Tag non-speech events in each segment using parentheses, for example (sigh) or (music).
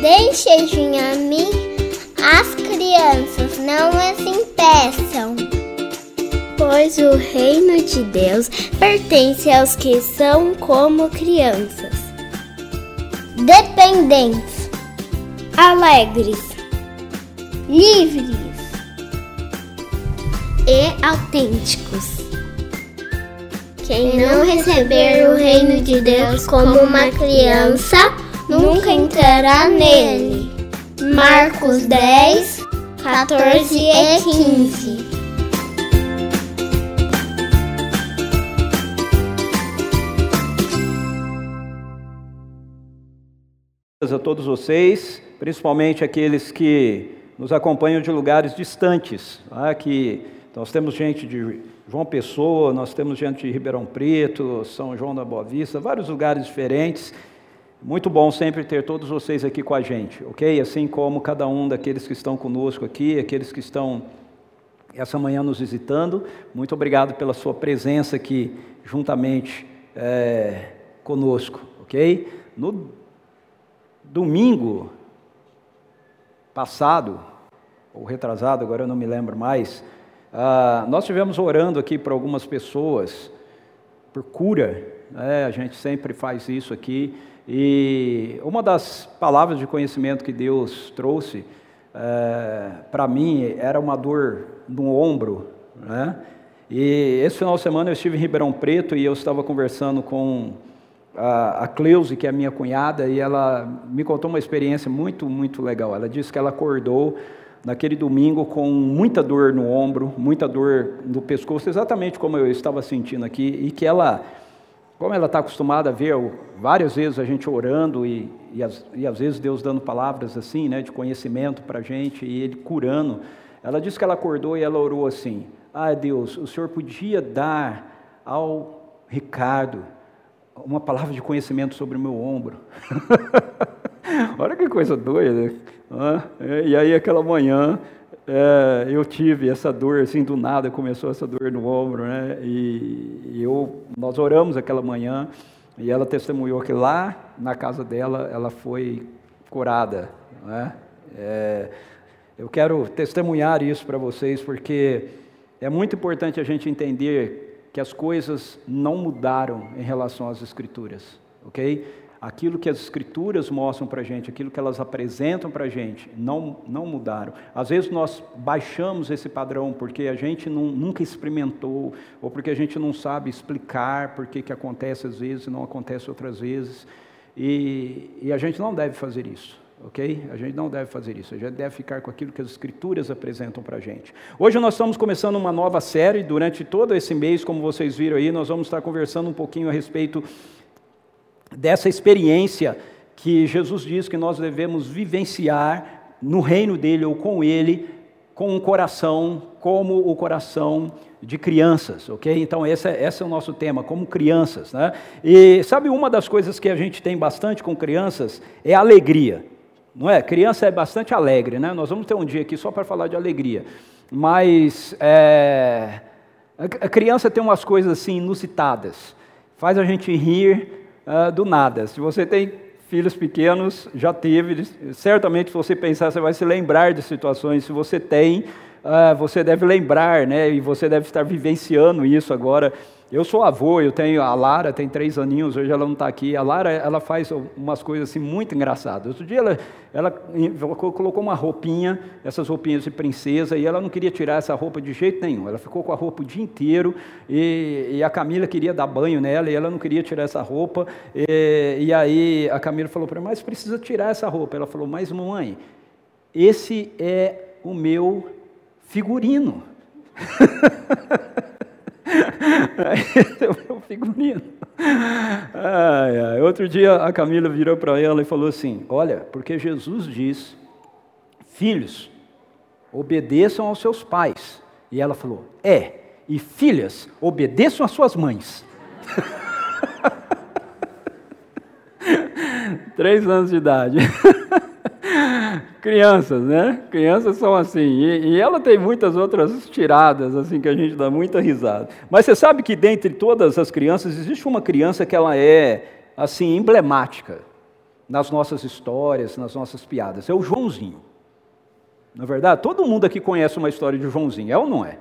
Deixem a mim as crianças, não as impeçam. Pois o reino de Deus pertence aos que são como crianças, dependentes, alegres, livres e autênticos. Quem não receber o reino de Deus como uma criança, nunca entrará nele. Marcos 10, 14 e 15. a todos vocês, principalmente aqueles que nos acompanham de lugares distantes, tá? que nós temos gente de João Pessoa, nós temos gente de Ribeirão Preto, São João da Boa Vista, vários lugares diferentes. Muito bom sempre ter todos vocês aqui com a gente, ok? Assim como cada um daqueles que estão conosco aqui, aqueles que estão essa manhã nos visitando. Muito obrigado pela sua presença aqui juntamente é, conosco, ok? No domingo passado, ou retrasado, agora eu não me lembro mais, uh, nós tivemos orando aqui para algumas pessoas por cura, né? a gente sempre faz isso aqui. E uma das palavras de conhecimento que Deus trouxe é, para mim era uma dor no ombro, né? E esse final de semana eu estive em Ribeirão Preto e eu estava conversando com a, a Cleuse, que é minha cunhada, e ela me contou uma experiência muito, muito legal. Ela disse que ela acordou naquele domingo com muita dor no ombro, muita dor no pescoço, exatamente como eu estava sentindo aqui, e que ela como ela está acostumada a ver várias vezes a gente orando e, e, as, e às vezes Deus dando palavras assim, né, de conhecimento para a gente e Ele curando, ela disse que ela acordou e ela orou assim: Ah, Deus, o Senhor podia dar ao Ricardo uma palavra de conhecimento sobre o meu ombro. (laughs) Olha que coisa doida. Né? E aí, aquela manhã, é, eu tive essa dor assim do nada começou essa dor no ombro né? E, eu nós oramos aquela manhã e ela testemunhou que lá na casa dela ela foi curada né? É, eu quero testemunhar isso para vocês porque é muito importante a gente entender que as coisas não mudaram em relação às escrituras ok aquilo que as escrituras mostram para a gente, aquilo que elas apresentam para a gente, não, não mudaram. Às vezes nós baixamos esse padrão porque a gente não, nunca experimentou, ou porque a gente não sabe explicar por que, acontece às vezes e não acontece outras vezes. E, e a gente não deve fazer isso ok? A gente não deve fazer isso, a gente deve ficar com aquilo que as Escrituras apresentam para a gente. Hoje nós estamos começando uma nova série, durante todo esse mês, como vocês viram aí, nós vamos estar conversando um pouquinho a respeito dessa experiência que Jesus diz que nós devemos vivenciar no reino dele ou com ele, com um coração como o coração de crianças, ok? Então esse é, esse é o nosso tema, como crianças, né? E sabe uma das coisas que a gente tem bastante com crianças é alegria, não é? Criança é bastante alegre, né? Nós vamos ter um dia aqui só para falar de alegria, mas é, a criança tem umas coisas assim inusitadas, faz a gente rir, uh, do nada. Se você tem filhos pequenos, já teve, certamente se você pensar, você vai se lembrar de situações. Se você tem, uh, você deve lembrar, né? E você deve estar vivenciando isso agora. Eu sou avô, eu tenho a Lara, tem três aninhos, hoje ela não está aqui. A Lara, ela faz umas coisas assim muito engraçadas. Outro dia ela, ela colocou uma roupinha, essas roupinhas de princesa, e ela não queria tirar essa roupa de jeito nenhum. Ela ficou com a roupa o dia inteiro, e, e a Camila queria dar banho nela, e ela não queria tirar essa roupa. E, e aí a Camila falou para ela, mas precisa tirar essa roupa. Ela falou, mas mamãe, esse é o meu figurino. (laughs) (laughs) Esse o meu figurino. Ai, ai. Outro dia a Camila virou para ela e falou assim: Olha, porque Jesus diz, filhos, obedeçam aos seus pais. E ela falou: É, e filhas, obedeçam às suas mães. (laughs) Três anos de idade. (laughs) Crianças, né? Crianças são assim. E, e, ela tem muitas outras tiradas, assim, que a gente dá muita risada. Mas você sabe que dentre todas as crianças, existe uma criança que ela é, assim, emblemática. nas nossas histórias, nas nossas piadas. É o Joãozinho. Na é verdade, todo mundo aqui conhece uma história de Joãozinho, é ou não é?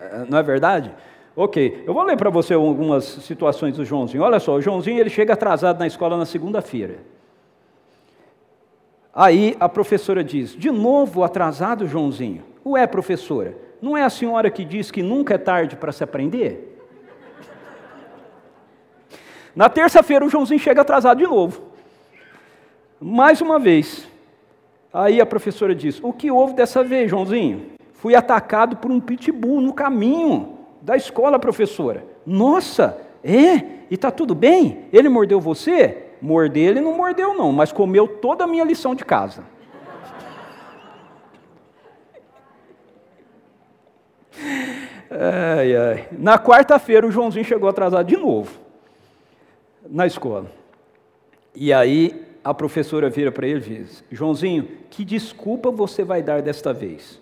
é não é verdade? Ok, eu vou ler para você algumas situações do Joãozinho. Olha só, o Joãozinho ele chega atrasado na escola na segunda-feira. Aí a professora diz: De novo atrasado, Joãozinho? Ué, professora, não é a senhora que diz que nunca é tarde para se aprender? Na terça-feira o Joãozinho chega atrasado de novo. Mais uma vez. Aí a professora diz: O que houve dessa vez, Joãozinho? Fui atacado por um pitbull no caminho da escola, professora. Nossa, é? E tá tudo bem? Ele mordeu você? Morder ele não mordeu, não, mas comeu toda a minha lição de casa. Ai, ai. Na quarta-feira o Joãozinho chegou atrasado de novo na escola. E aí a professora vira para ele e diz: Joãozinho, que desculpa você vai dar desta vez?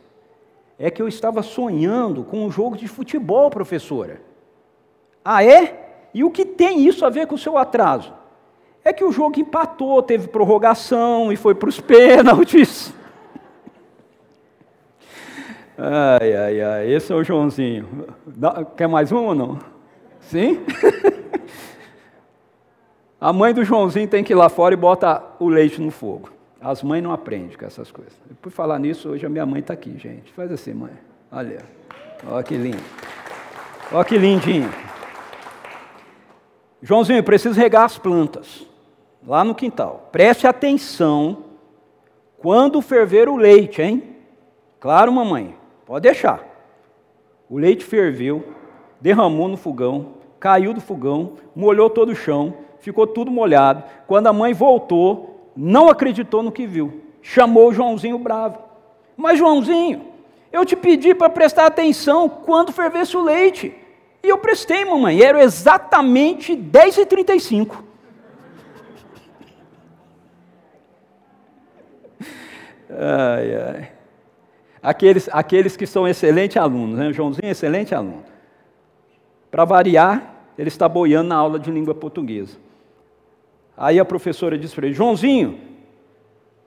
É que eu estava sonhando com um jogo de futebol, professora. Ah, é? E o que tem isso a ver com o seu atraso? É que o jogo empatou, teve prorrogação e foi para os pênaltis. (laughs) Ai, ai, ai, esse é o Joãozinho. Quer mais um ou não? Sim? (laughs) A mãe do Joãozinho tem que ir lá fora e bota o leite no fogo. As mães não aprendem com essas coisas. Por falar nisso, hoje a minha mãe está aqui, gente. Faz assim, mãe. Olha. Olha que lindo. Olha que lindinho. Joãozinho, preciso regar as plantas. Lá no quintal. Preste atenção quando ferver o leite, hein? Claro, mamãe. Pode deixar. O leite ferveu, derramou no fogão, caiu do fogão, molhou todo o chão, ficou tudo molhado. Quando a mãe voltou, não acreditou no que viu. Chamou o Joãozinho bravo. Mas, Joãozinho, eu te pedi para prestar atenção quando fervesse o leite. E eu prestei, mamãe. Era exatamente 10h35. Ai, ai. Aqueles, aqueles que são excelentes alunos, né? Joãozinho é excelente aluno. Para variar, ele está boiando na aula de língua portuguesa. Aí a professora diz para ele: Joãozinho,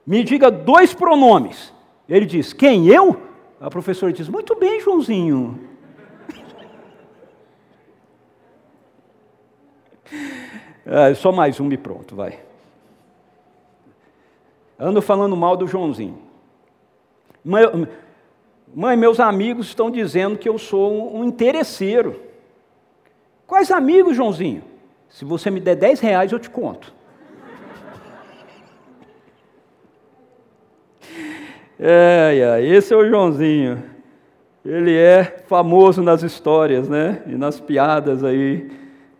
me diga dois pronomes. Ele diz: Quem? Eu? A professora diz: Muito bem, Joãozinho. (laughs) É, só mais um e pronto, vai. Ando falando mal do Joãozinho. Mãe, meus amigos estão dizendo que eu sou um interesseiro. Quais amigos, Joãozinho? Se você me der 10 reais, eu te conto. (laughs) É, é, esse é o Joãozinho. Ele é famoso nas histórias, né? E nas piadas aí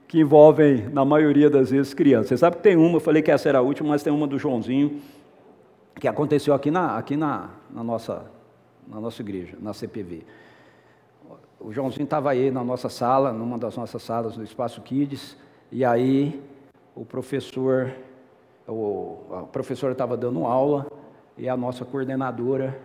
que envolvem, na maioria das vezes, crianças. Você sabe que tem uma, eu falei que essa era a última, mas tem uma do Joãozinho, que aconteceu aqui na, aqui na, na, nossa, na nossa igreja, na CPV. O Joãozinho estava aí na nossa sala, numa das nossas salas no Espaço Kids, e aí o professor, o, a professora estava dando aula, e a nossa coordenadora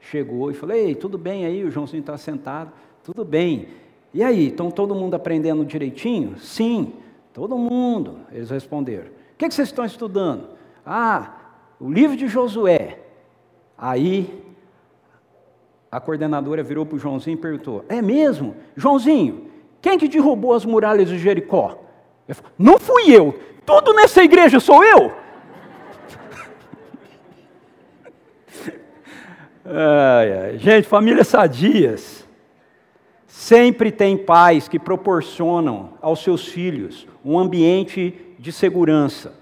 chegou e falou: Ei, tudo bem aí? O Joãozinho está sentado. Tudo bem. E aí, estão todo mundo aprendendo direitinho? Sim, todo mundo. Eles responderam. O que, que vocês estão estudando? Ah, o livro de Josué. Aí a coordenadora virou para o Joãozinho e perguntou: É mesmo? Joãozinho, quem que derrubou as muralhas de Jericó? Falei, Não fui eu. Tudo nessa igreja sou eu. (laughs) Ai, ai. Gente, famílias sadias sempre tem pais que proporcionam aos seus filhos um ambiente de segurança,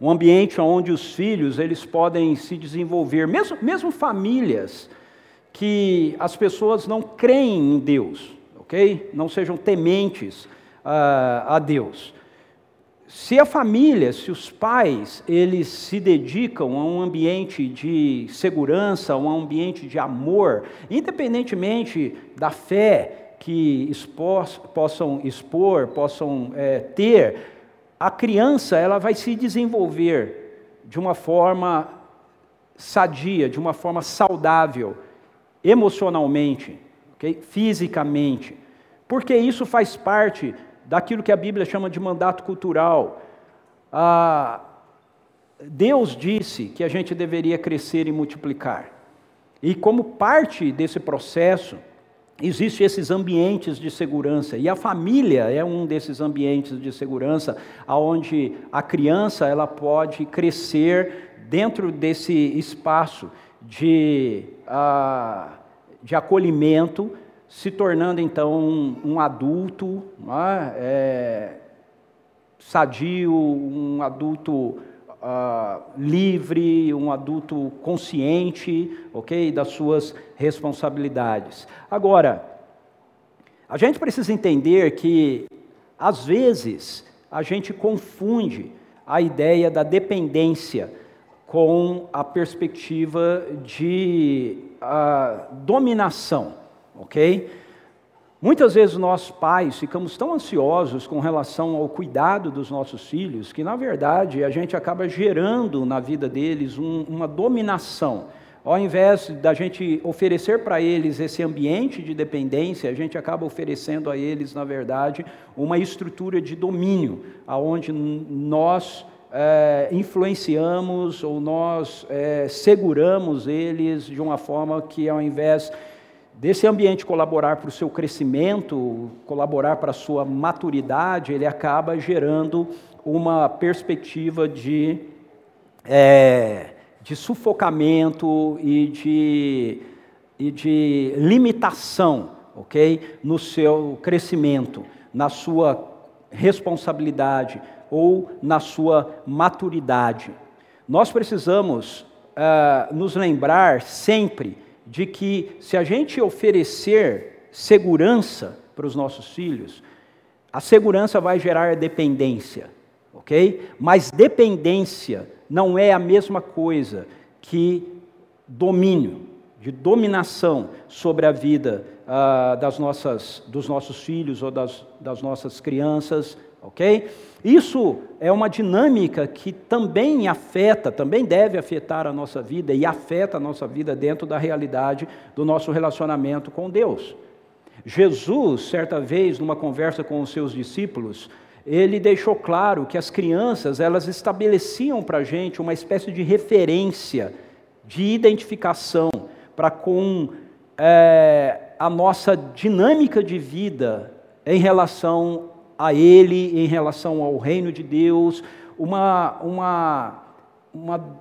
um ambiente onde os filhos eles podem se desenvolver, mesmo, mesmo famílias que as pessoas não creem em Deus, ok? Não sejam tementes uh, a Deus. Se a família, se os pais, eles se dedicam a um ambiente de segurança, a um ambiente de amor, independentemente da fé que expor, possam expor, possam é, ter, a criança ela vai se desenvolver de uma forma sadia, de uma forma saudável, emocionalmente, okay? fisicamente, porque isso faz parte daquilo que a Bíblia chama de mandato cultural. A, Deus disse que a gente deveria crescer e multiplicar. E como parte desse processo, existem esses ambientes de segurança. E a família é um desses ambientes de segurança, onde a criança ela pode crescer dentro desse espaço de, uh, de acolhimento, se tornando então um, um adulto é? É, sadio, um adulto uh, livre, um adulto consciente, ok, das suas responsabilidades. Agora, a gente precisa entender que às vezes a gente confunde a ideia da dependência com a perspectiva de uh, dominação, ok? Muitas vezes nós pais ficamos tão ansiosos com relação ao cuidado dos nossos filhos que, na verdade, a gente acaba gerando na vida deles um, uma dominação. Ao invés da gente oferecer para eles esse ambiente de dependência, a gente acaba oferecendo a eles, na verdade, uma estrutura de domínio, aonde nós é, influenciamos ou nós é, seguramos eles de uma forma que, ao invés desse ambiente colaborar para o seu crescimento, colaborar para a sua maturidade, ele acaba gerando uma perspectiva de, é, de sufocamento e de, e de limitação, ok? No seu crescimento, na sua responsabilidade ou na sua maturidade. Nós precisamos uh, nos lembrar sempre de que se a gente oferecer segurança para os nossos filhos, a segurança vai gerar dependência, ok? Mas dependência não é a mesma coisa que domínio, de dominação sobre a vida uh, das nossas, dos nossos filhos ou das, das nossas crianças, ok? Isso é uma dinâmica que também afeta, também deve afetar a nossa vida e afeta a nossa vida dentro da realidade do nosso relacionamento com Deus. Jesus, certa vez, numa conversa com os seus discípulos, ele deixou claro que as crianças elas estabeleciam para a gente uma espécie de referência, de identificação para com é, a nossa dinâmica de vida em relação a Ele em relação ao reino de Deus, uma, uma, uma,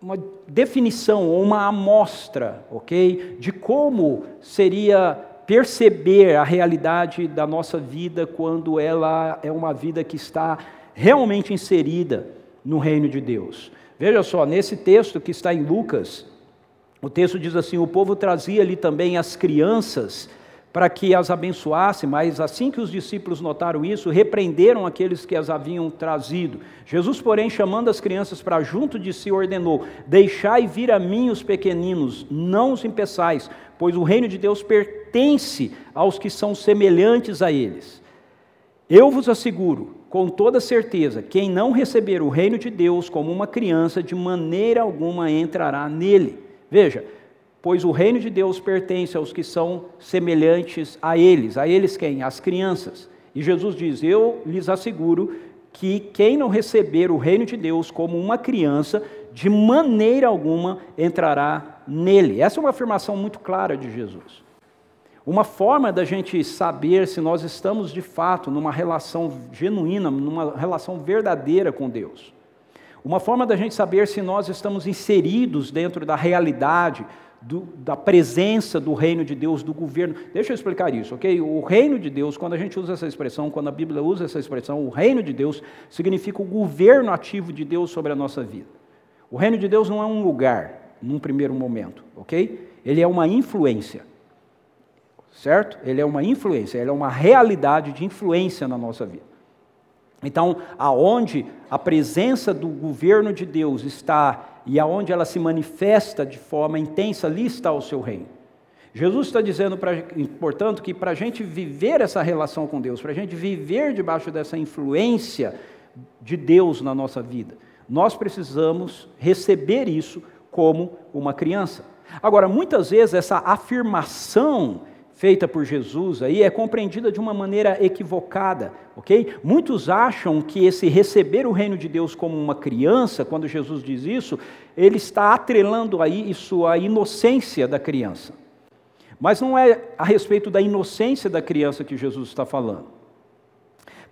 uma definição ou uma amostra, ok, de como seria perceber a realidade da nossa vida quando ela é uma vida que está realmente inserida no reino de Deus. Veja só, nesse texto que está em Lucas, o texto diz assim: o povo trazia ali também as crianças para que as abençoasse, mas assim que os discípulos notaram isso, repreenderam aqueles que as haviam trazido. Jesus, porém, chamando as crianças para junto de si, ordenou: Deixai vir a mim os pequeninos, não os impeçais, pois o reino de Deus pertence aos que são semelhantes a eles. Eu vos asseguro, com toda certeza, quem não receber o reino de Deus como uma criança, de maneira alguma entrará nele. Veja, pois o reino de Deus pertence aos que são semelhantes a eles. A eles quem? As crianças. E Jesus diz: Eu lhes asseguro que quem não receber o reino de Deus como uma criança, de maneira alguma entrará nele. Essa é uma afirmação muito clara de Jesus. Uma forma da gente saber se nós estamos de fato numa relação genuína, numa relação verdadeira com Deus. Uma forma da gente saber se nós estamos inseridos dentro da realidade do, da presença do reino de Deus, do governo. Deixa eu explicar isso, ok? O reino de Deus, quando a gente usa essa expressão, quando a Bíblia usa essa expressão, o reino de Deus significa o governo ativo de Deus sobre a nossa vida. O reino de Deus não é um lugar, num primeiro momento, ok? Ele é uma influência, certo? Ele é uma influência, ele é uma realidade de influência na nossa vida. Então, aonde a presença do governo de Deus está e aonde ela se manifesta de forma intensa, ali está o seu reino. Jesus está dizendo, pra, portanto, que para a gente viver essa relação com Deus, para a gente viver debaixo dessa influência de Deus na nossa vida, nós precisamos receber isso como uma criança. Agora, muitas vezes essa afirmação feita por Jesus aí é compreendida de uma maneira equivocada, ok? Muitos acham que esse receber o reino de Deus como uma criança, quando Jesus diz isso, ele está atrelando aí isso à inocência da criança. Mas não é a respeito da inocência da criança que Jesus está falando.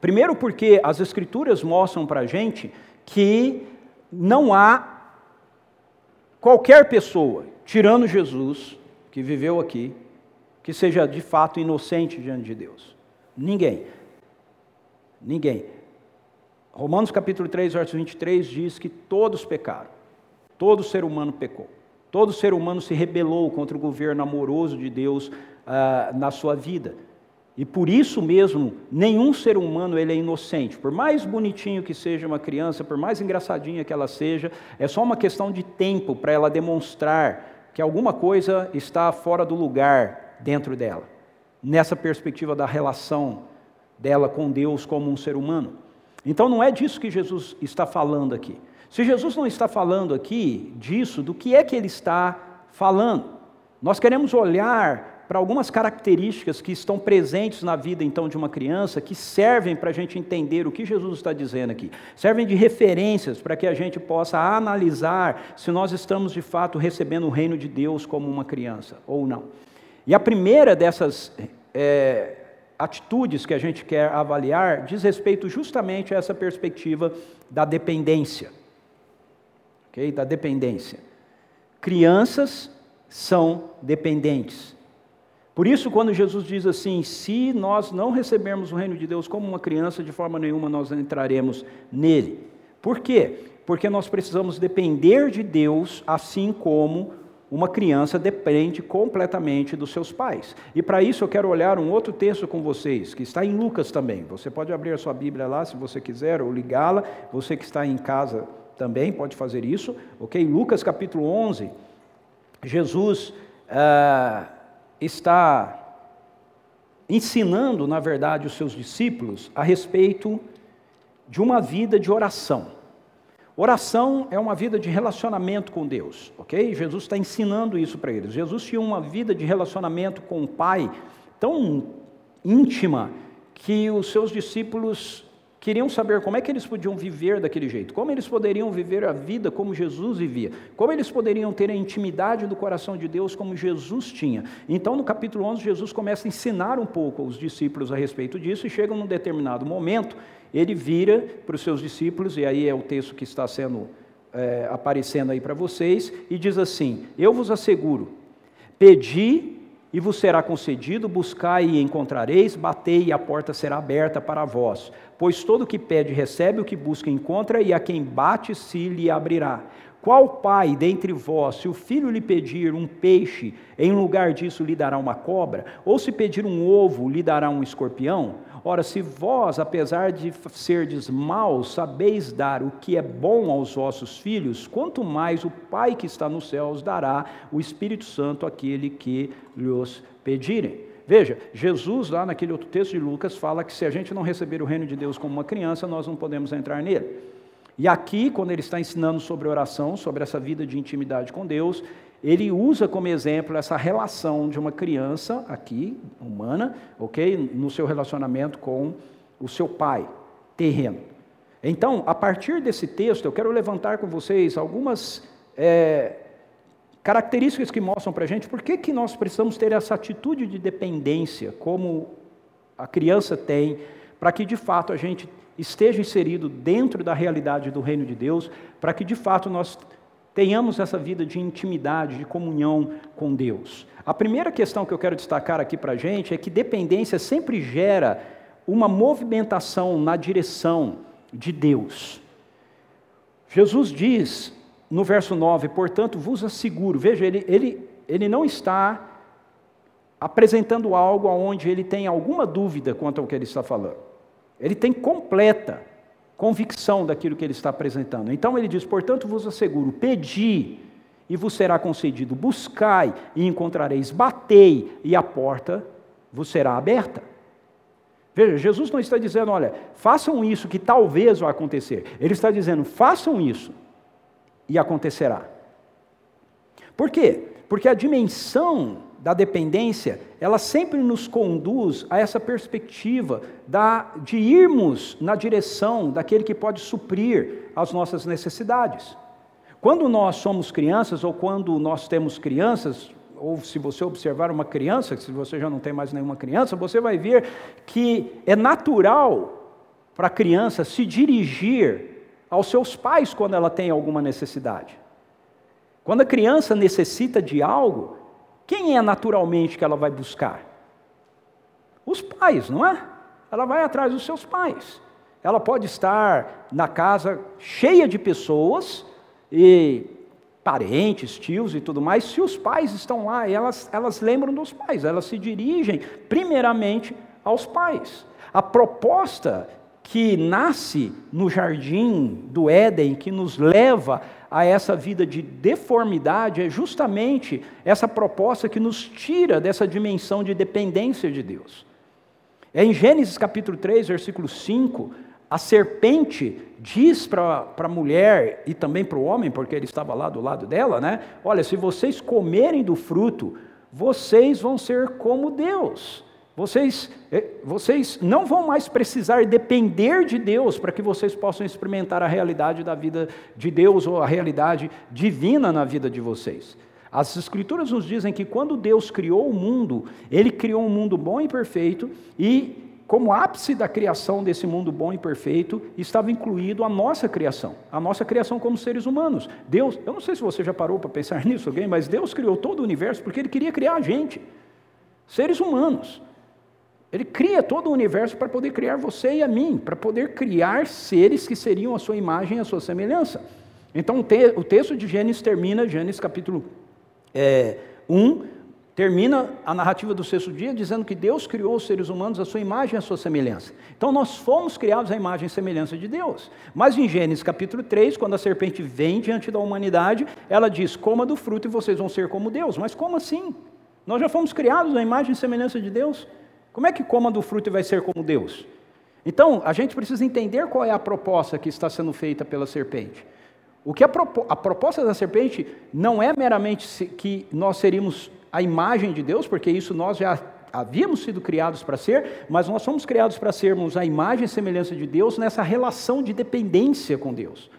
Primeiro, porque as Escrituras mostram para a gente que não há qualquer pessoa, tirando Jesus, que viveu aqui, que seja de fato inocente diante de Deus. Ninguém. Ninguém. Romanos capítulo 3, verso 23 diz que todos pecaram. Todo ser humano pecou. Todo ser humano se rebelou contra o governo amoroso de Deus ah, na sua vida. E por isso mesmo, nenhum ser humano ele é inocente. Por mais bonitinho que seja uma criança, por mais engraçadinha que ela seja, é só uma questão de tempo para ela demonstrar que alguma coisa está fora do lugar, dentro dela, nessa perspectiva da relação dela com Deus como um ser humano. Então não é disso que Jesus está falando aqui. Se Jesus não está falando aqui disso, do que é que ele está falando? Nós queremos olhar para algumas características que estão presentes na vida então de uma criança que servem para a gente entender o que Jesus está dizendo aqui. Servem de referências para que a gente possa analisar se nós estamos de fato recebendo o reino de Deus como uma criança ou não. E a primeira dessas é, atitudes que a gente quer avaliar diz respeito justamente a essa perspectiva da dependência. Okay? Da dependência. Crianças são dependentes. Por isso, quando Jesus diz assim: se nós não recebermos o reino de Deus como uma criança, de forma nenhuma nós entraremos nele. Por quê? Porque nós precisamos depender de Deus, assim como uma criança depende completamente dos seus pais. E para isso eu quero olhar um outro texto com vocês, que está em Lucas também. Você pode abrir a sua Bíblia lá se você quiser, ou ligá-la. Você que está em casa também pode fazer isso, ok? Lucas capítulo 11, Jesus ah, está ensinando, na verdade, os seus discípulos a respeito de uma vida de oração. Oração é uma vida de relacionamento com Deus, ok? Jesus está ensinando isso para eles. Jesus tinha uma vida de relacionamento com o Pai tão íntima que os seus discípulos queriam saber como é que eles podiam viver daquele jeito, como eles poderiam viver a vida como Jesus vivia, como eles poderiam ter a intimidade do coração de Deus como Jesus tinha. Então, no capítulo 11, Jesus começa a ensinar um pouco aos discípulos a respeito disso e chega num determinado momento ele vira para os seus discípulos, e aí é o texto que está sendo é, aparecendo aí para vocês, e diz assim: Eu vos asseguro, pedi e vos será concedido, buscai e encontrareis, batei e a porta será aberta para vós. Pois todo o que pede recebe, o que busca encontra, e a quem bate se lhe abrirá. Qual pai dentre vós, se o filho lhe pedir um peixe, em lugar disso lhe dará uma cobra? Ou se pedir um ovo, lhe dará um escorpião? Ora, se vós, apesar de serdes maus, sabeis dar o que é bom aos vossos filhos, quanto mais o Pai que está nos céus dará o Espírito Santo àquele que lhes pedirem. Veja, Jesus, lá naquele outro texto de Lucas, fala que se a gente não receber o reino de Deus como uma criança, nós não podemos entrar nele. E aqui, quando ele está ensinando sobre oração, sobre essa vida de intimidade com Deus, ele usa como exemplo essa relação de uma criança aqui, humana, ok? No seu relacionamento com o seu pai, terreno. Então, a partir desse texto, eu quero levantar com vocês algumas é, características que mostram para a gente por que, que nós precisamos ter essa atitude de dependência, como a criança tem, para que de fato a gente esteja inserido dentro da realidade do reino de Deus, para que de fato nós tenhamos essa vida de intimidade, de comunhão com Deus. A primeira questão que eu quero destacar aqui para a gente é que dependência sempre gera uma movimentação na direção de Deus. Jesus diz no verso 9: portanto, vos asseguro, veja, ele, ele, ele não está apresentando algo onde ele tem alguma dúvida quanto ao que ele está falando. Ele tem completa convicção daquilo que ele está apresentando. Então ele diz: portanto, vos asseguro, pedi e vos será concedido, buscai e encontrareis, batei e a porta vos será aberta. Veja, Jesus não está dizendo, olha, façam isso que talvez vá acontecer. Ele está dizendo, façam isso e acontecerá. Por quê? Porque a dimensão da dependência, ela sempre nos conduz a essa perspectiva da, de irmos na direção daquele que pode suprir as nossas necessidades. Quando nós somos crianças, ou quando nós temos crianças, ou se você observar uma criança, se você já não tem mais nenhuma criança, você vai ver que é natural para a criança se dirigir aos seus pais quando ela tem alguma necessidade. Quando a criança necessita de algo, quem é naturalmente que ela vai buscar? Os pais, não é? Ela vai atrás dos seus pais. Ela pode estar na casa cheia de pessoas e parentes, tios e tudo mais. Se os pais estão lá, elas, elas lembram dos pais, elas se dirigem primeiramente aos pais. A proposta que nasce no jardim do Éden, que nos leva a essa vida de deformidade é justamente essa proposta que nos tira dessa dimensão de dependência de Deus. É em Gênesis capítulo 3, versículo 5, a serpente diz para a mulher e também para o homem, porque ele estava lá do lado dela, né? Olha, se vocês comerem do fruto, vocês vão ser como Deus. Vocês, eh, vocês não vão mais precisar depender de Deus para que vocês possam experimentar a realidade da vida de Deus ou a realidade divina na vida de vocês. As Escrituras nos dizem que quando Deus criou o mundo, Ele criou um mundo bom e perfeito, e como ápice da criação desse mundo bom e perfeito, estava incluído a nossa criação, a nossa criação como seres humanos. Deus, eu não sei se você já parou para pensar (laughs) nisso, alguém, mas Deus criou todo o universo porque Ele queria criar a gente, seres humanos. Ele cria todo o universo para poder criar você e a mim, para poder criar seres que seriam a sua imagem e a sua semelhança. Então o texto de Gênesis termina, Gênesis capítulo é, 1, termina a narrativa do sexto dia dizendo que Deus criou os seres humanos à sua imagem e à sua semelhança. Então nós fomos criados à imagem e semelhança de Deus. Mas em Gênesis capítulo 3, quando a serpente vem diante da humanidade, ela diz: coma do fruto e vocês vão ser como Deus. Mas como assim? Nós já fomos criados à imagem e semelhança de Deus. Como é que coma do fruto e vai ser como Deus? Então, a gente precisa entender qual é a proposta que está sendo feita pela serpente. O que a, propo a proposta da serpente não é meramente que nós seríamos a imagem de Deus, porque isso nós já havíamos sido criados para ser, mas nós somos criados para sermos a imagem e semelhança de Deus nessa relação de dependência com Deus.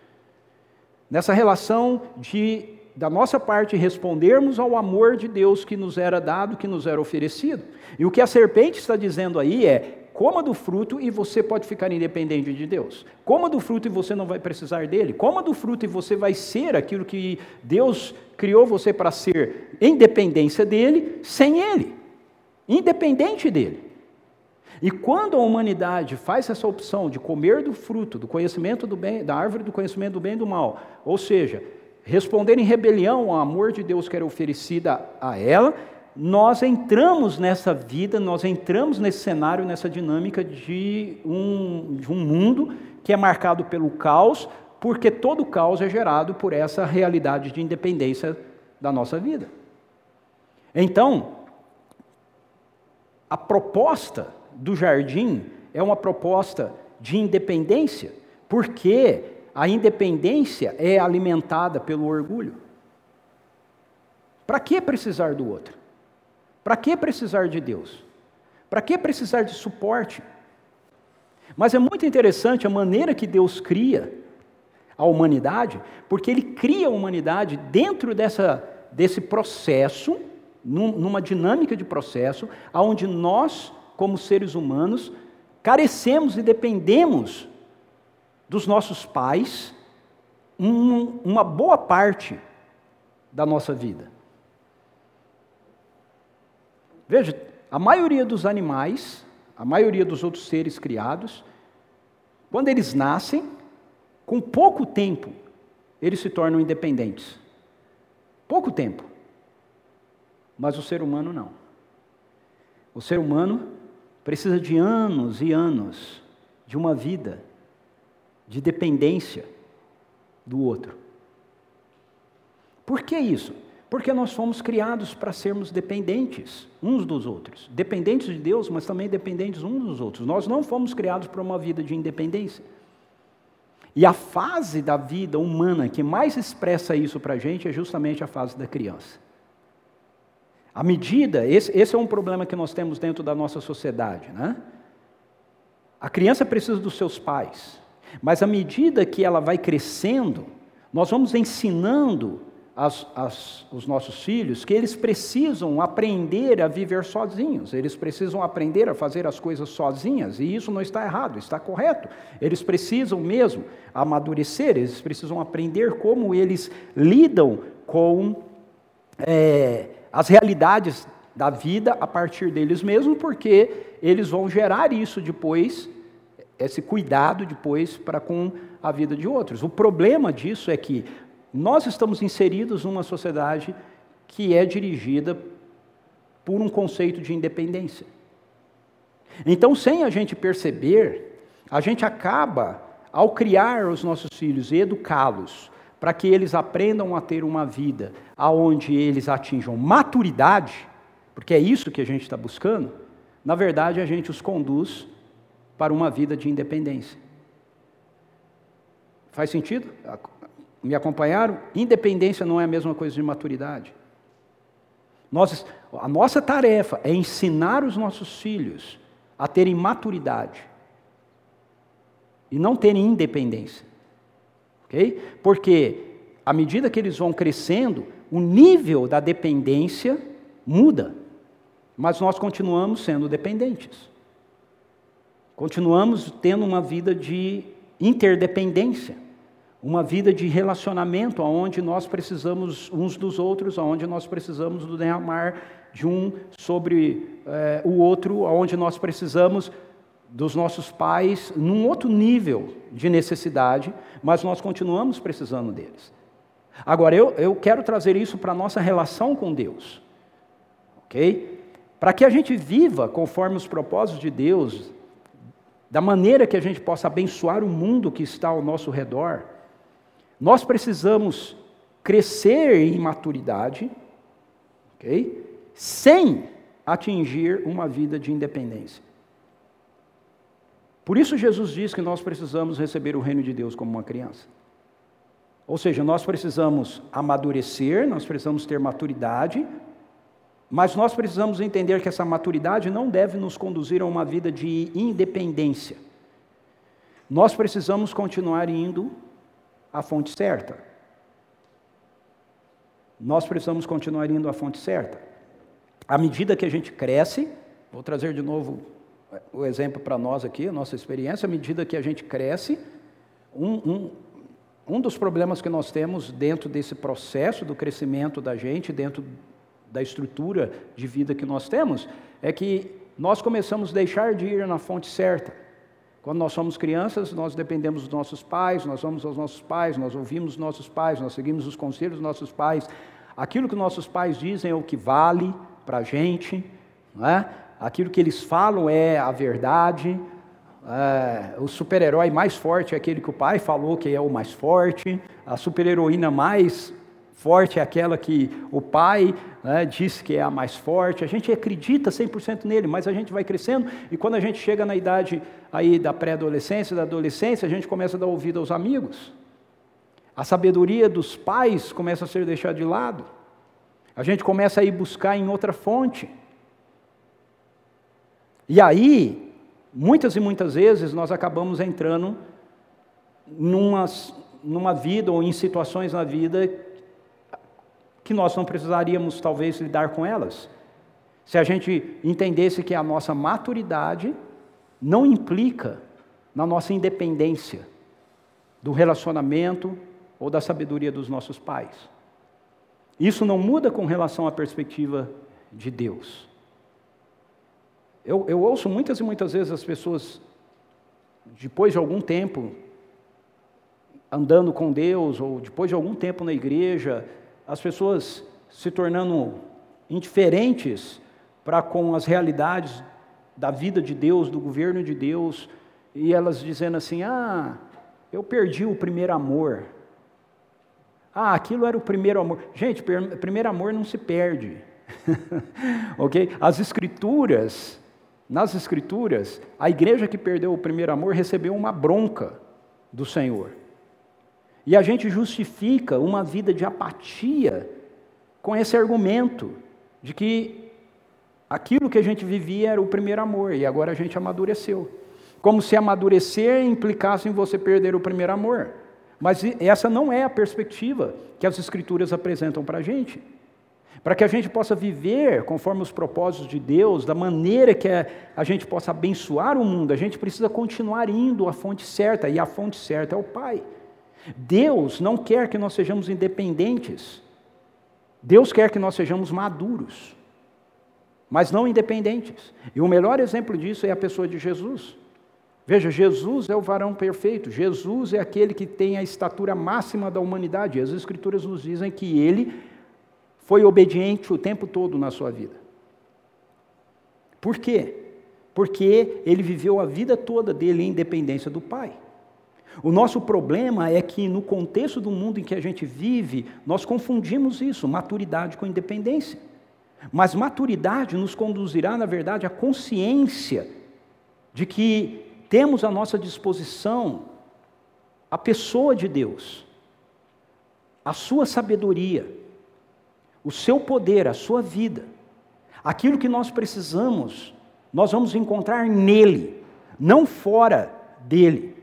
Nessa relação de da nossa parte, respondermos ao amor de Deus que nos era dado, que nos era oferecido. E o que a serpente está dizendo aí é: coma do fruto e você pode ficar independente de Deus. Coma do fruto e você não vai precisar dele. Coma do fruto e você vai ser aquilo que Deus criou você para ser, em dependência dele, sem ele, independente dele. E quando a humanidade faz essa opção de comer do fruto, do conhecimento do bem, da árvore do conhecimento do bem e do mal, ou seja, responder em rebelião ao amor de Deus que era oferecida a ela, nós entramos nessa vida, nós entramos nesse cenário, nessa dinâmica de um, de um mundo que é marcado pelo caos, porque todo caos é gerado por essa realidade de independência da nossa vida. Então, a proposta do jardim é uma proposta de independência, porque a independência é alimentada pelo orgulho. Para que precisar do outro? Para que precisar de Deus? Para que precisar de suporte? Mas é muito interessante a maneira que Deus cria a humanidade, porque Ele cria a humanidade dentro dessa, desse processo, numa dinâmica de processo, onde nós, como seres humanos, carecemos e dependemos dos nossos pais um, uma boa parte da nossa vida. Veja, a maioria dos animais, a maioria dos outros seres criados, quando eles nascem, com pouco tempo, eles se tornam independentes. Pouco tempo. Mas o ser humano não. O ser humano precisa de anos e anos de uma vida de dependência do outro. Por que isso? Porque nós fomos criados para sermos dependentes uns dos outros. Dependentes de Deus, mas também dependentes uns dos outros. Nós não fomos criados para uma vida de independência. E a fase da vida humana que mais expressa isso para a gente é justamente a fase da criança. À medida, esse, esse é um problema que nós temos dentro da nossa sociedade, né? A criança precisa dos seus pais, mas à medida que ela vai crescendo, nós vamos ensinando as, as, os nossos filhos que eles precisam aprender a viver sozinhos, eles precisam aprender a fazer as coisas sozinhas, e isso não está errado, está correto. Eles precisam mesmo amadurecer, eles precisam aprender como eles lidam com é, as realidades da vida a partir deles mesmos, porque eles vão gerar isso depois, esse cuidado depois para com a vida de outros. O problema disso é que nós estamos inseridos numa sociedade que é dirigida por um conceito de independência. Então, sem a gente perceber, a gente acaba, ao criar os nossos filhos e educá-los, para que eles aprendam a ter uma vida aonde eles atinjam maturidade, porque é isso que a gente está buscando, na verdade a gente os conduz para uma vida de independência. Faz sentido? Me acompanharam? Independência não é a mesma coisa de maturidade. Nós, a nossa tarefa é ensinar os nossos filhos a terem maturidade e não terem independência. Ok? Porque à medida que eles vão crescendo, o nível da dependência muda, mas nós continuamos sendo dependentes. Continuamos tendo uma vida de interdependência uma vida de relacionamento, onde nós precisamos uns dos outros, onde nós precisamos do derramar de um sobre é, o outro, onde nós precisamos dos nossos pais num outro nível de necessidade, mas nós continuamos precisando deles. Agora, eu, eu quero trazer isso para a nossa relação com Deus, ok? Para que a gente viva conforme os propósitos de Deus, da maneira que a gente possa abençoar o mundo que está ao nosso redor, nós precisamos crescer em maturidade, ok? Sem atingir uma vida de independência. Por isso Jesus diz que nós precisamos receber o reino de Deus como uma criança. Ou seja, nós precisamos amadurecer, nós precisamos ter maturidade, mas nós precisamos entender que essa maturidade não deve nos conduzir a uma vida de independência. Nós precisamos continuar indo à fonte certa. Nós precisamos continuar indo à fonte certa. À medida que a gente cresce, vou trazer de novo eh, o exemplo para nós aqui, a nossa experiência, à medida que a gente cresce, um, um, um dos problemas que nós temos dentro desse processo do crescimento da gente, dentro da estrutura de vida que nós temos, é que nós começamos a deixar de ir na fonte certa. Quando nós somos crianças, nós dependemos dos nossos pais, nós vamos aos nossos pais, nós ouvimos os nossos pais, nós seguimos os conselhos dos nossos pais. Aquilo que nossos pais dizem é o que vale para a gente, é? aquilo que eles falam é a verdade. É, o super-herói mais forte é aquele que o pai falou que é o mais forte, a super-heroína mais forte é aquela que o pai né, disse que é a mais forte. A gente acredita 100% nele, mas a gente vai crescendo e quando a gente chega na idade aí da pré-adolescência, da adolescência, a gente começa a dar ouvido aos amigos. A sabedoria dos pais começa a ser deixada de lado. A gente começa a ir buscar em outra fonte. E aí, muitas e muitas vezes, nós acabamos entrando numa, numa vida ou em situações na vida que nós não precisaríamos talvez lidar com elas. Se a gente entendesse que a nossa maturidade não implica na nossa independência do relacionamento ou da sabedoria dos nossos pais. Isso não muda com relação à perspectiva de Deus. Eu, eu ouço muitas e muitas vezes as pessoas, depois de algum tempo andando com Deus, ou depois de algum tempo na igreja, as pessoas se tornando indiferentes para com as realidades da vida de Deus, do governo de Deus, e elas dizendo assim: ah, eu perdi o primeiro amor. Ah, aquilo era o primeiro amor. Gente, primeiro amor não se perde. (laughs) ok? As escrituras, nas escrituras, a igreja que perdeu o primeiro amor recebeu uma bronca do Senhor. E a gente justifica uma vida de apatia com esse argumento de que aquilo que a gente vivia era o primeiro amor e agora a gente amadureceu. Como se amadurecer implicasse em você perder o primeiro amor. Mas essa não é a perspectiva que as Escrituras apresentam para a gente. Para que a gente possa viver conforme os propósitos de Deus, da maneira que a gente possa abençoar o mundo, a gente precisa continuar indo à fonte certa, e a fonte certa é o Pai. Deus não quer que nós sejamos independentes. Deus quer que nós sejamos maduros, mas não independentes. E o melhor exemplo disso é a pessoa de Jesus. Veja, Jesus é o varão perfeito, Jesus é aquele que tem a estatura máxima da humanidade. As Escrituras nos dizem que ele foi obediente o tempo todo na sua vida. Por quê? Porque ele viveu a vida toda dele em independência do Pai. O nosso problema é que, no contexto do mundo em que a gente vive, nós confundimos isso, maturidade com independência. Mas maturidade nos conduzirá, na verdade, à consciência de que temos à nossa disposição a pessoa de Deus, a sua sabedoria, o seu poder, a sua vida. Aquilo que nós precisamos, nós vamos encontrar nele, não fora dele.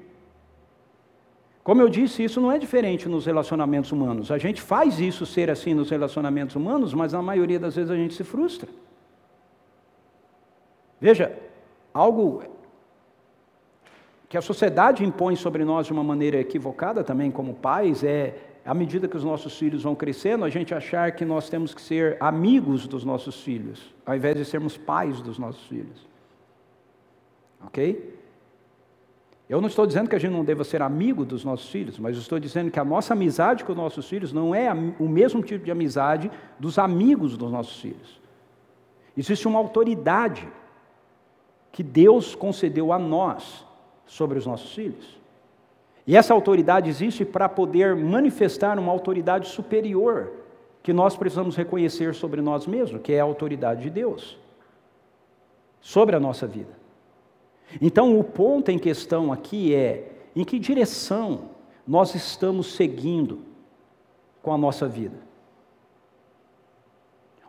Como eu disse, isso não é diferente nos relacionamentos humanos. A gente faz isso ser assim nos relacionamentos humanos, mas na maioria das vezes a gente se frustra. Veja, algo que a sociedade impõe sobre nós de uma maneira equivocada também como pais é à medida que os nossos filhos vão crescendo, a gente achar que nós temos que ser amigos dos nossos filhos, ao invés de sermos pais dos nossos filhos. Ok? Eu não estou dizendo que a gente não deva ser amigo dos nossos filhos, mas estou dizendo que a nossa amizade com os nossos filhos não é o mesmo tipo de amizade dos amigos dos nossos filhos. Existe uma autoridade que Deus concedeu a nós sobre os nossos filhos. E essa autoridade existe para poder manifestar uma autoridade superior que nós precisamos reconhecer sobre nós mesmos, que é a autoridade de Deus sobre a nossa vida. Então, o ponto em questão aqui é em que direção nós estamos seguindo com a nossa vida.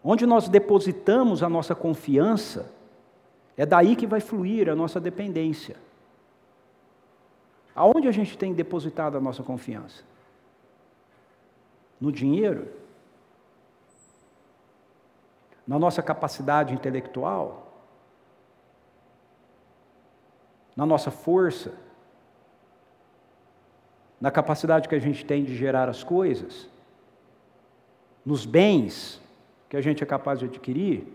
Onde nós depositamos a nossa confiança, é daí que vai fluir a nossa dependência. Aonde a gente tem depositado a nossa confiança? No dinheiro? Na nossa capacidade intelectual? Na nossa força? Na capacidade que a gente tem de gerar as coisas? Nos bens que a gente é capaz de adquirir?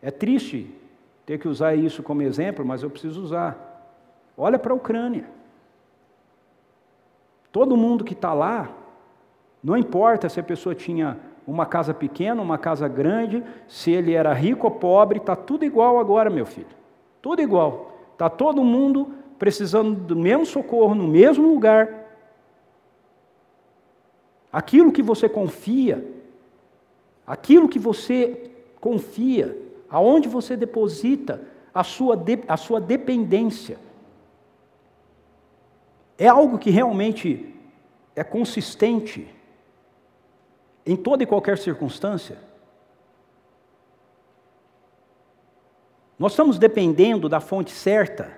É triste ter que usar isso como exemplo, mas eu preciso usar. Olha para a Ucrânia. Todo mundo que está lá, não importa se a pessoa tinha uma casa pequena, uma casa grande, se ele era rico ou pobre, está tudo igual agora, meu filho. Tudo igual. Está todo mundo precisando do mesmo socorro, no mesmo lugar. Aquilo que você confia, aquilo que você confia, aonde você deposita a sua, de, a sua dependência, é algo que realmente é consistente em toda e qualquer circunstância? Nós estamos dependendo da fonte certa.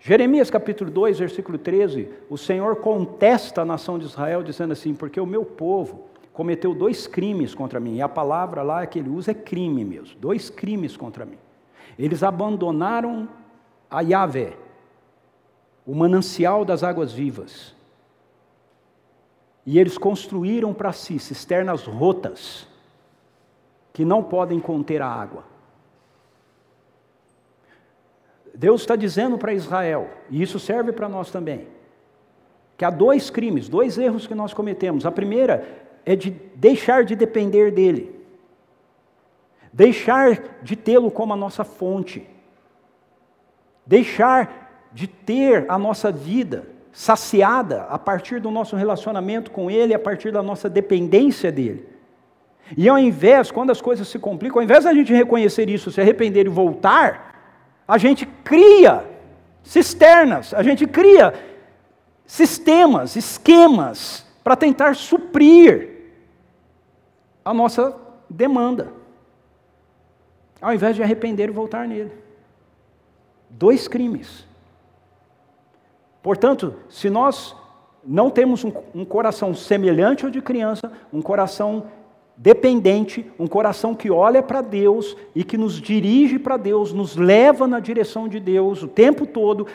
Jeremias capítulo 2, versículo 13, o Senhor contesta a nação de Israel dizendo assim: Porque o meu povo cometeu dois crimes contra mim, e a palavra lá que ele usa é crime mesmo, dois crimes contra mim. Eles abandonaram a Yahvé, o manancial das águas vivas. E eles construíram para si cisternas rotas, que não podem conter a água. Deus está dizendo para Israel, e isso serve para nós também, que há dois crimes, dois erros que nós cometemos. A primeira é de deixar de depender dele, deixar de tê-lo como a nossa fonte, deixar de ter a nossa vida saciada a partir do nosso relacionamento com Ele, a partir da nossa dependência dEle. E ao invés, quando as coisas se complicam, ao invés da gente reconhecer isso, se arrepender e voltar, a gente cria cisternas, a gente cria sistemas, esquemas para tentar suprir a nossa demanda, ao invés de arrepender e voltar nele. Dois crimes. Portanto, se nós não temos um, um coração semelhante ao de criança, um coração dependente, um coração que olha para Deus e que nos dirige para Deus, nos leva na direção de Deus o tempo todo,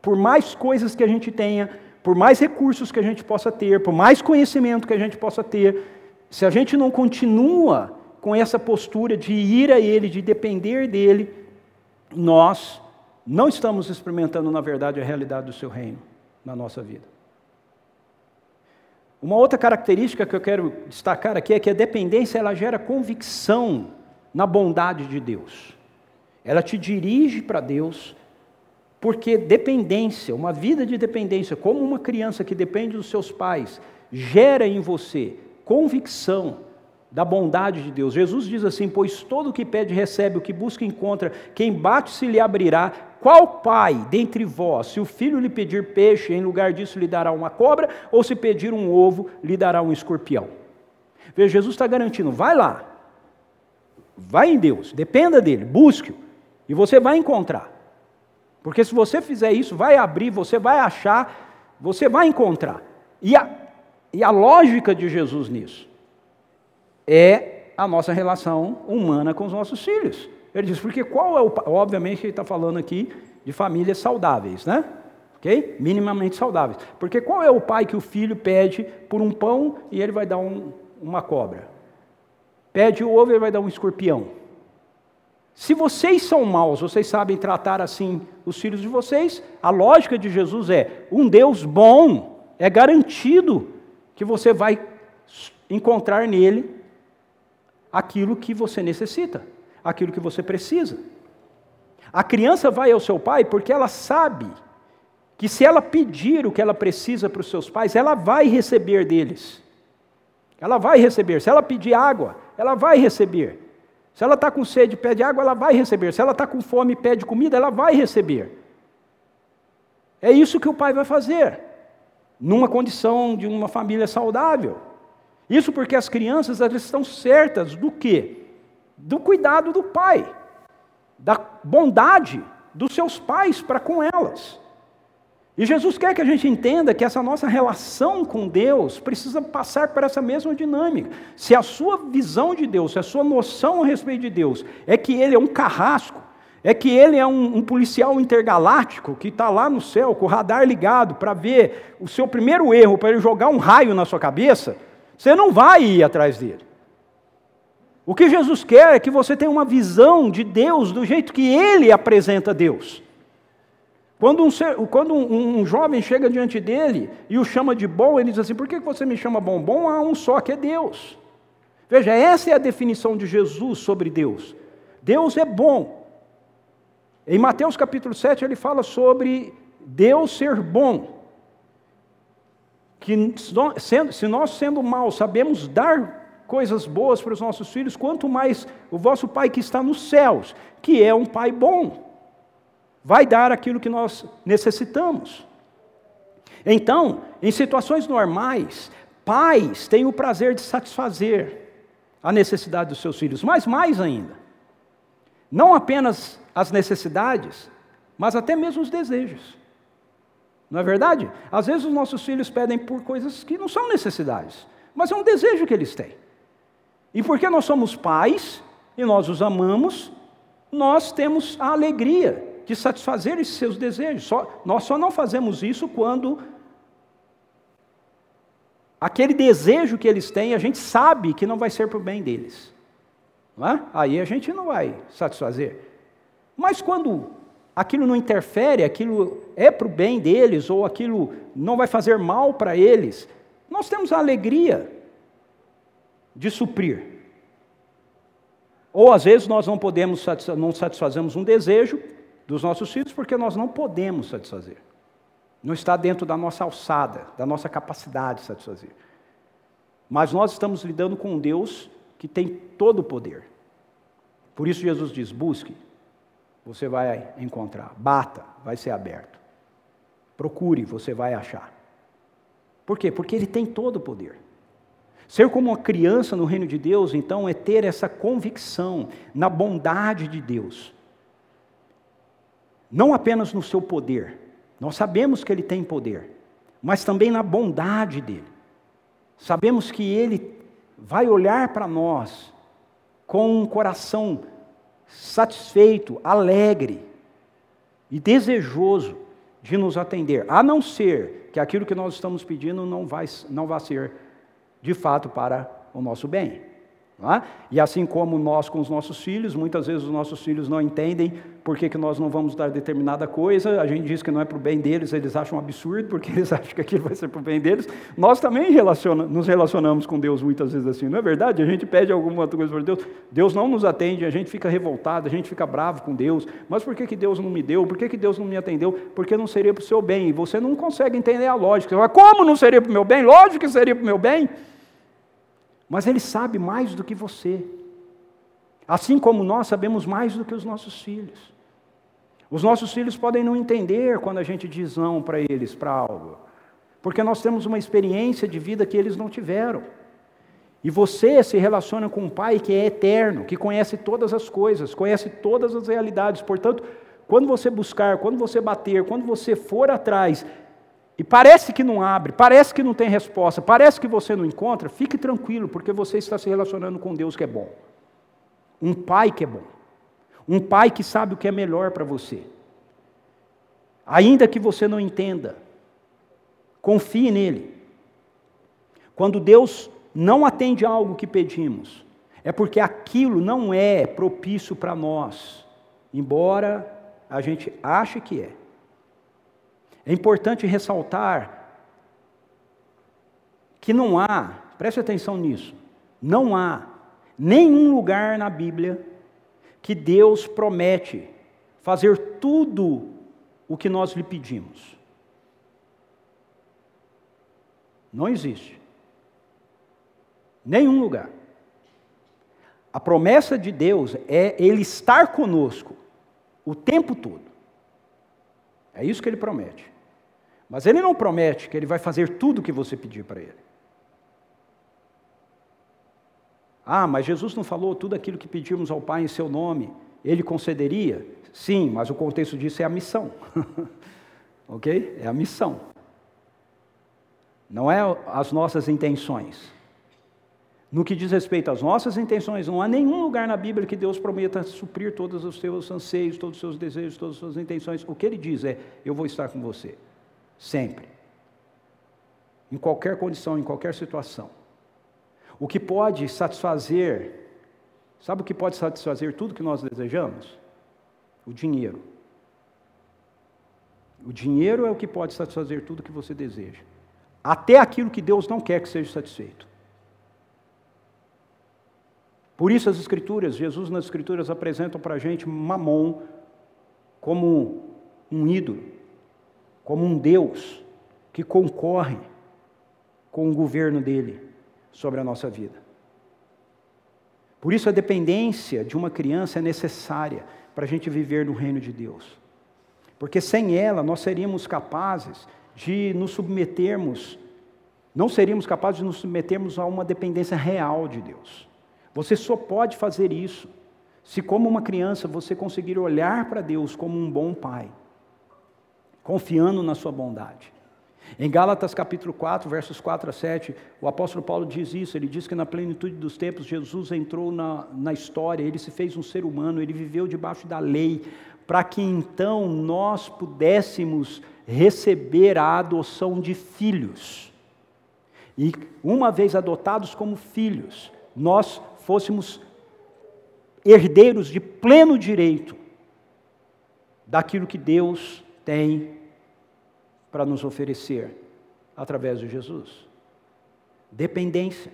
por mais coisas que a gente tenha, por mais recursos que a gente possa ter, por mais conhecimento que a gente possa ter, se a gente não continua com essa postura de ir a Ele, de depender dEle, nós não estamos experimentando, na verdade, a realidade do Seu reino na nossa vida. Uma outra característica que eu quero destacar aqui é que a dependência ela gera convicção na bondade de Deus. Ela te dirige para Deus, porque dependência, uma vida de dependência, como uma criança que depende dos seus pais, gera em você convicção da bondade de Deus. Jesus diz assim: Pois todo o que pede recebe, o que busca encontra, quem bate se lhe abrirá. Qual pai dentre vós, se o filho lhe pedir peixe, em lugar disso lhe dará uma cobra, ou se pedir um ovo, lhe dará um escorpião? Veja, Jesus está garantindo: vai lá, vai em Deus, dependa dele, busque-o, e você vai encontrar. Porque se você fizer isso, vai abrir, você vai achar, você vai encontrar. E a, e a lógica de Jesus nisso é a nossa relação humana com os nossos filhos. Ele diz, porque qual é o. Obviamente, ele está falando aqui de famílias saudáveis, né? Ok? Minimamente saudáveis. Porque qual é o pai que o filho pede por um pão e ele vai dar um, uma cobra? Pede o ovo e ele vai dar um escorpião. Se vocês são maus, vocês sabem tratar assim os filhos de vocês, a lógica de Jesus é: um Deus bom é garantido que você vai encontrar nele aquilo que você necessita, aquilo que você precisa. A criança vai ao seu pai porque ela sabe que se ela pedir o que ela precisa para os seus pais, ela vai receber deles. Ela vai receber. Se ela pedir água, ela vai receber. Se ela está com sede pede água, ela vai receber. Se ela está com fome pede comida, ela vai receber. É isso que o pai vai fazer, numa condição de uma família saudável. Isso porque as crianças elas estão certas do quê? Do cuidado do pai, da bondade dos seus pais para com elas. E Jesus quer que a gente entenda que essa nossa relação com Deus precisa passar por essa mesma dinâmica. Se a sua visão de Deus, se a sua noção a respeito de Deus é que Ele é um carrasco, é que Ele é um, um policial intergaláctico que está lá no céu com o radar ligado para ver o seu primeiro erro, para ele jogar um raio na sua cabeça, você não vai ir atrás dele. O que Jesus quer é que você tenha uma visão de Deus do jeito que Ele apresenta Deus. Quando, um, ser, quando um, um, jovem chega diante dele e o chama de bom, ele diz assim: Por que você me chama bom? Bom há um só que é Deus. Veja, essa é a definição de Jesus sobre Deus. Deus é bom. Em Mateus capítulo 7, ele fala sobre Deus ser bom. Que se nós, sendo maus, sabemos dar coisas boas para os nossos filhos, quanto mais o vosso Pai que está nos céus, que é um Pai bom vai dar aquilo que nós necessitamos. Então, em situações normais, pais têm o prazer de satisfazer a necessidade dos seus filhos, mas mais ainda, não apenas as necessidades, mas até mesmo os desejos. Não é verdade? Às vezes os nossos filhos pedem por coisas que não são necessidades, mas é um desejo que eles têm. E porque nós somos pais e nós os amamos, nós temos a alegria de satisfazer esses seus desejos. Só, nós só não fazemos isso quando aquele desejo que eles têm, a gente sabe que não vai ser para o bem deles. É? Aí a gente não vai satisfazer. Mas quando aquilo não interfere, aquilo é para o bem deles, ou aquilo não vai fazer mal para eles, nós temos a alegria de suprir. Ou às vezes nós não podemos, não satisfazemos um desejo dos nossos filhos porque nós não podemos satisfazer. Não está dentro da nossa alçada, da nossa capacidade de satisfazer. Mas nós estamos lidando com um Deus que tem todo o poder. Por isso Jesus diz: busque, você vai encontrar. Bata, vai ser aberto. Procure, você vai achar. Por quê? Porque Ele tem todo o poder. Ser como uma criança no reino de Deus, então, é ter essa convicção na bondade de Deus. Não apenas no seu poder, nós sabemos que Ele tem poder, mas também na bondade dEle. Sabemos que Ele vai olhar para nós com um coração satisfeito, alegre e desejoso de nos atender, a não ser que aquilo que nós estamos pedindo não vai, não vai ser de fato para o nosso bem. É? E assim como nós com os nossos filhos, muitas vezes os nossos filhos não entendem por que, que nós não vamos dar determinada coisa, a gente diz que não é para o bem deles, eles acham um absurdo, porque eles (laughs) acham que aquilo vai ser para o bem deles. Nós também relaciona, nos relacionamos com Deus muitas vezes assim, não é verdade? A gente pede alguma coisa para Deus, Deus não nos atende, a gente fica revoltado, a gente fica bravo com Deus, mas por que, que Deus não me deu? Por que, que Deus não me atendeu? Porque não seria para o seu bem, e você não consegue entender a lógica. Você fala, como não seria para o meu bem? Lógico que seria para o meu bem. Mas Ele sabe mais do que você. Assim como nós sabemos mais do que os nossos filhos. Os nossos filhos podem não entender quando a gente diz não para eles, para algo, porque nós temos uma experiência de vida que eles não tiveram. E você se relaciona com um pai que é eterno, que conhece todas as coisas, conhece todas as realidades. Portanto, quando você buscar, quando você bater, quando você for atrás e parece que não abre, parece que não tem resposta, parece que você não encontra, fique tranquilo, porque você está se relacionando com Deus que é bom. Um pai que é bom. Um pai que sabe o que é melhor para você. Ainda que você não entenda, confie nele. Quando Deus não atende algo que pedimos, é porque aquilo não é propício para nós, embora a gente ache que é. É importante ressaltar que não há, preste atenção nisso, não há nenhum lugar na Bíblia que Deus promete fazer tudo o que nós lhe pedimos. Não existe. Nenhum lugar. A promessa de Deus é Ele estar conosco o tempo todo. É isso que Ele promete. Mas ele não promete que ele vai fazer tudo o que você pedir para ele. Ah, mas Jesus não falou tudo aquilo que pedimos ao Pai em seu nome, ele concederia? Sim, mas o contexto disso é a missão. (laughs) ok? É a missão. Não é as nossas intenções. No que diz respeito às nossas intenções, não há nenhum lugar na Bíblia que Deus prometa suprir todos os seus anseios, todos os seus desejos, todas as suas intenções. O que ele diz é: Eu vou estar com você. Sempre. Em qualquer condição, em qualquer situação. O que pode satisfazer, sabe o que pode satisfazer tudo que nós desejamos? O dinheiro. O dinheiro é o que pode satisfazer tudo que você deseja. Até aquilo que Deus não quer que seja satisfeito. Por isso as Escrituras, Jesus nas Escrituras apresentam para a gente Mamon como um ídolo como um Deus que concorre com o governo dele sobre a nossa vida. Por isso, a dependência de uma criança é necessária para a gente viver no reino de Deus. Porque sem ela, nós seríamos capazes de nos submetermos, não seríamos capazes de nos submetermos a uma dependência real de Deus. Você só pode fazer isso se, como uma criança, você conseguir olhar para Deus como um bom pai confiando na sua bondade. Em Gálatas capítulo 4, versos 4 a 7, o apóstolo Paulo diz isso, ele diz que na plenitude dos tempos Jesus entrou na, na história, ele se fez um ser humano, ele viveu debaixo da lei, para que então nós pudéssemos receber a adoção de filhos. E uma vez adotados como filhos, nós fôssemos herdeiros de pleno direito daquilo que Deus tem para nos oferecer através de Jesus? Dependência.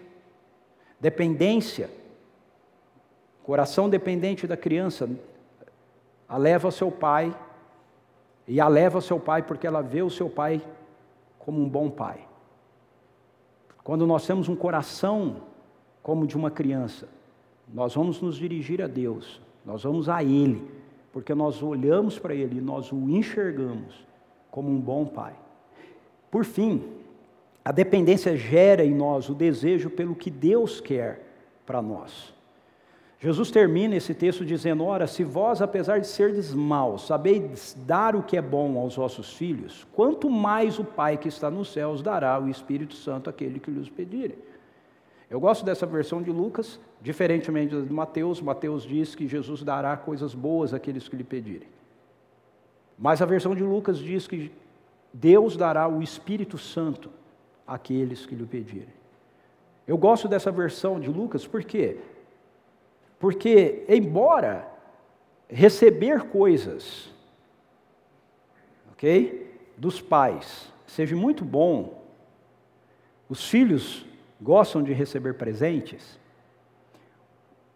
Dependência. Coração dependente da criança a leva ao seu pai e a leva ao seu pai porque ela vê o seu pai como um bom pai. Quando nós temos um coração como de uma criança, nós vamos nos dirigir a Deus, nós vamos a Ele, porque nós olhamos para Ele e nós o enxergamos como um bom pai. Por fim, A dependência gera em nós o desejo pelo que Deus quer para nós. Jesus termina esse texto dizendo: Ora, se vós, apesar de serdes maus, sabeis dar o que é bom aos vossos filhos, quanto mais o Pai que está nos céus dará o Espírito Santo àquele que lhes pedirem. Eu gosto dessa versão de Lucas, diferentemente de Mateus. Mateus diz que Jesus dará coisas boas àqueles que lhe pedirem. Mas a versão de Lucas diz que Deus dará o Espírito Santo àqueles que lhe pedirem. Eu gosto dessa versão de Lucas, por quê? Porque, embora receber coisas, ok, dos pais seja muito bom, os filhos gostam de receber presentes,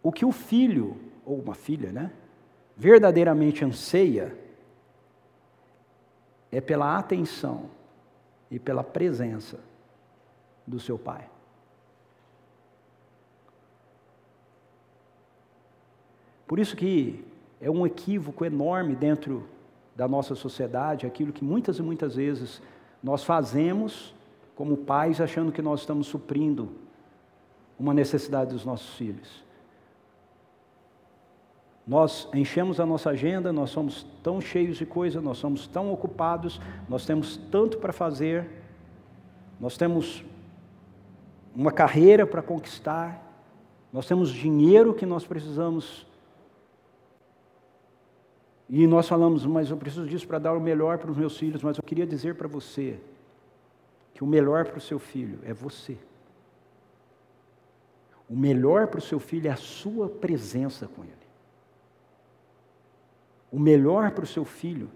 o que o filho, ou uma filha, né, verdadeiramente anseia é pela atenção e pela presença do seu pai. Por isso que é um equívoco enorme dentro da nossa sociedade, aquilo que muitas e muitas vezes nós fazemos como pais achando que nós estamos suprindo uma necessidade dos nossos filhos. Nós enchemos a nossa agenda, nós somos tão cheios de coisa, nós somos tão ocupados, nós temos tanto para fazer, nós temos uma carreira para conquistar, nós temos dinheiro que nós precisamos e nós falamos, mas eu preciso disso para dar o melhor para os meus filhos, mas eu queria dizer para você que o melhor para o seu filho é você. O melhor para o seu filho é a sua presença com ele. O melhor para o seu filho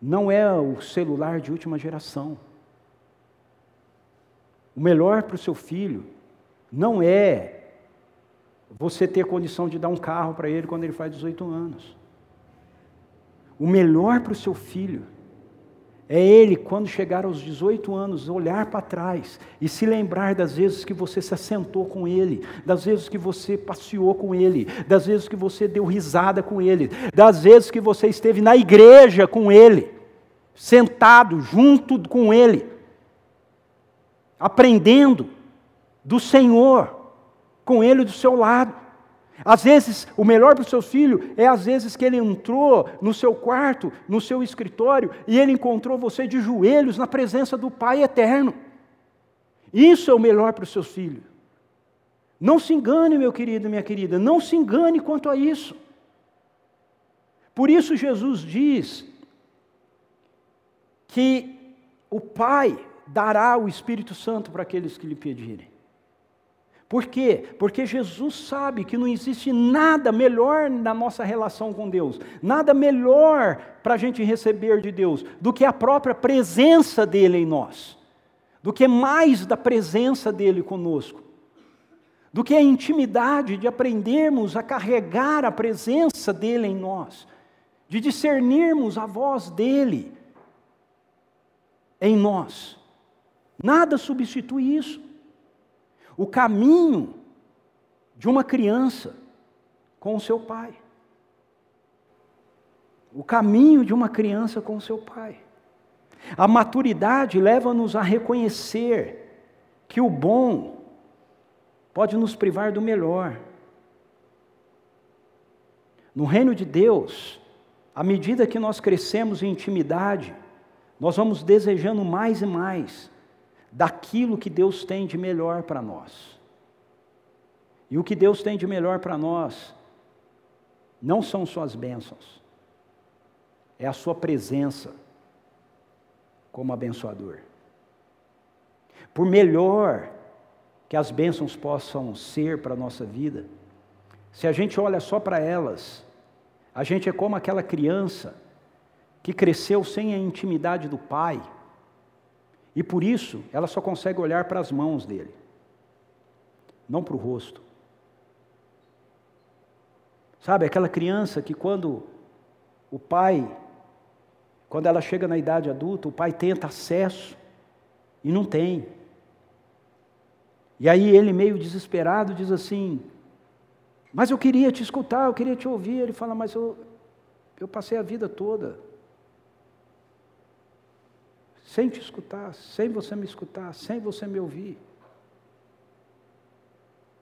não é o celular de última geração. O melhor para o seu filho não é você ter condição de dar um carro para ele quando ele faz 18 anos. O melhor para o seu filho é ele, quando chegar aos 18 anos, olhar para trás e se lembrar das vezes que você se assentou com ele, das vezes que você passeou com ele, das vezes que você deu risada com ele, das vezes que você esteve na igreja com ele, sentado junto com ele, aprendendo do Senhor, com ele do seu lado. Às vezes, o melhor para o seu filho é às vezes que ele entrou no seu quarto, no seu escritório, e ele encontrou você de joelhos na presença do Pai eterno. Isso é o melhor para o seu filho. Não se engane, meu querido minha querida, não se engane quanto a isso. Por isso, Jesus diz que o Pai dará o Espírito Santo para aqueles que lhe pedirem. Por quê? Porque Jesus sabe que não existe nada melhor na nossa relação com Deus, nada melhor para a gente receber de Deus do que a própria presença dEle em nós, do que mais da presença dEle conosco, do que a intimidade de aprendermos a carregar a presença dEle em nós, de discernirmos a voz dEle em nós. Nada substitui isso o caminho de uma criança com o seu pai. O caminho de uma criança com o seu pai. A maturidade leva-nos a reconhecer que o bom pode nos privar do melhor. No reino de Deus, à medida que nós crescemos em intimidade, nós vamos desejando mais e mais daquilo que Deus tem de melhor para nós. E o que Deus tem de melhor para nós não são suas bênçãos, é a sua presença como abençoador. Por melhor que as bênçãos possam ser para a nossa vida, se a gente olha só para elas, a gente é como aquela criança que cresceu sem a intimidade do pai e por isso, ela só consegue olhar para as mãos dele, não para o rosto. Sabe, aquela criança que quando o pai, quando ela chega na idade adulta, o pai tenta acesso e não tem. E aí ele, meio desesperado, diz assim: Mas eu queria te escutar, eu queria te ouvir. Ele fala: Mas eu, eu passei a vida toda sem te escutar, sem você me escutar, sem você me ouvir.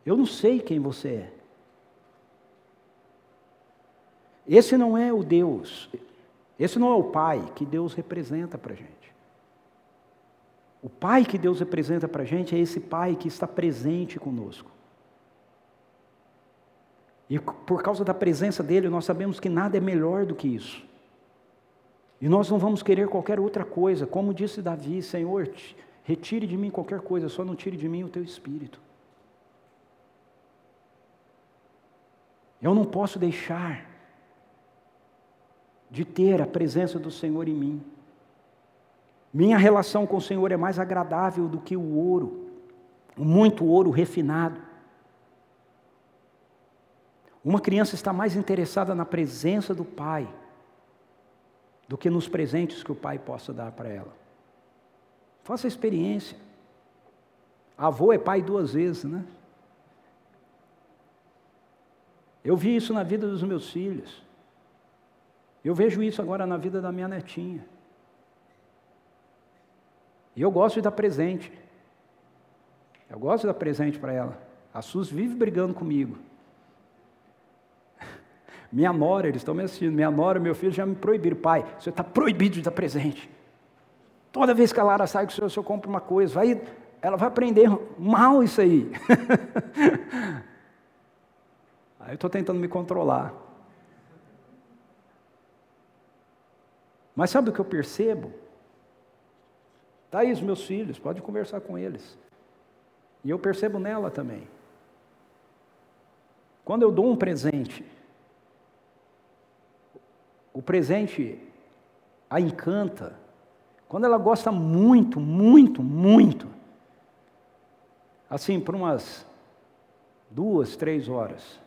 Eu não sei quem você é. Esse não é o Deus, esse não é o Pai que Deus representa para a gente. O Pai que Deus representa para a gente é esse Pai que está presente conosco. E por causa da presença dele, nós sabemos que nada é melhor do que isso. E nós não vamos querer qualquer outra coisa, como disse Davi: Senhor, retire de mim qualquer coisa, só não tire de mim o teu espírito. Eu não posso deixar de ter a presença do Senhor em mim. Minha relação com o Senhor é mais agradável do que o ouro, muito ouro refinado. Uma criança está mais interessada na presença do Pai do que nos presentes que o Pai possa dar para ela. Faça a experiência. Avô é pai duas vezes, né? Eu vi isso na vida dos meus filhos. Eu vejo isso agora na vida da minha netinha. E eu gosto de dar presente. Eu gosto de dar presente para ela. A Sus vive brigando comigo. Minha nora, eles estão me assistindo, minha nora meu filho já me proibiram. Pai, você está proibido de dar presente. Toda vez que a Lara sai com o senhor, o senhor compra uma coisa, vai, ela vai aprender mal isso aí. (laughs) aí eu estou tentando me controlar. Mas sabe o que eu percebo? Está aí os meus filhos, pode conversar com eles. E eu percebo nela também. Quando eu dou um presente, o presente a encanta. Quando ela gosta muito, muito, muito, assim, por umas duas, três horas.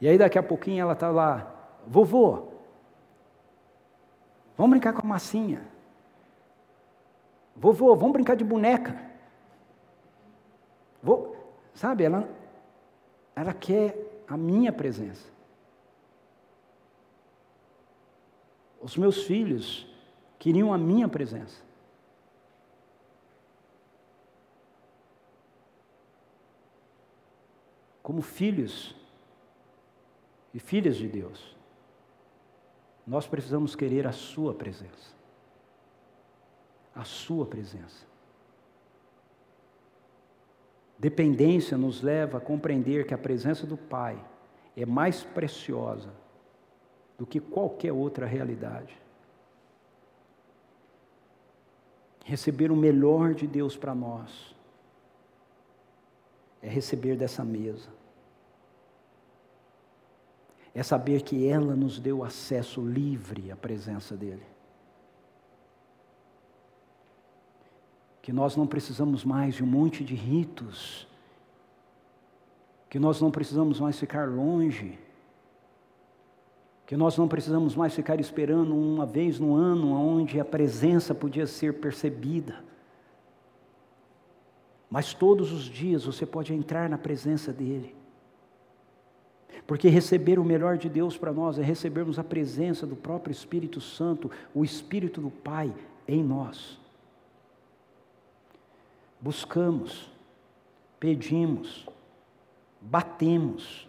E aí daqui a pouquinho ela está lá, vovô, vamos brincar com a massinha. Vovô, vamos brincar de boneca. Vou, sabe, ela, ela quer a minha presença. Os meus filhos queriam a minha presença. Como filhos e filhas de Deus, nós precisamos querer a Sua presença a Sua presença. Dependência nos leva a compreender que a presença do Pai é mais preciosa do que qualquer outra realidade. Receber o melhor de Deus para nós é receber dessa mesa. É saber que ela nos deu acesso livre à presença dEle. que nós não precisamos mais de um monte de ritos, que nós não precisamos mais ficar longe, que nós não precisamos mais ficar esperando uma vez no ano onde a presença podia ser percebida. Mas todos os dias você pode entrar na presença dEle. Porque receber o melhor de Deus para nós é recebermos a presença do próprio Espírito Santo, o Espírito do Pai em nós buscamos, pedimos, batemos,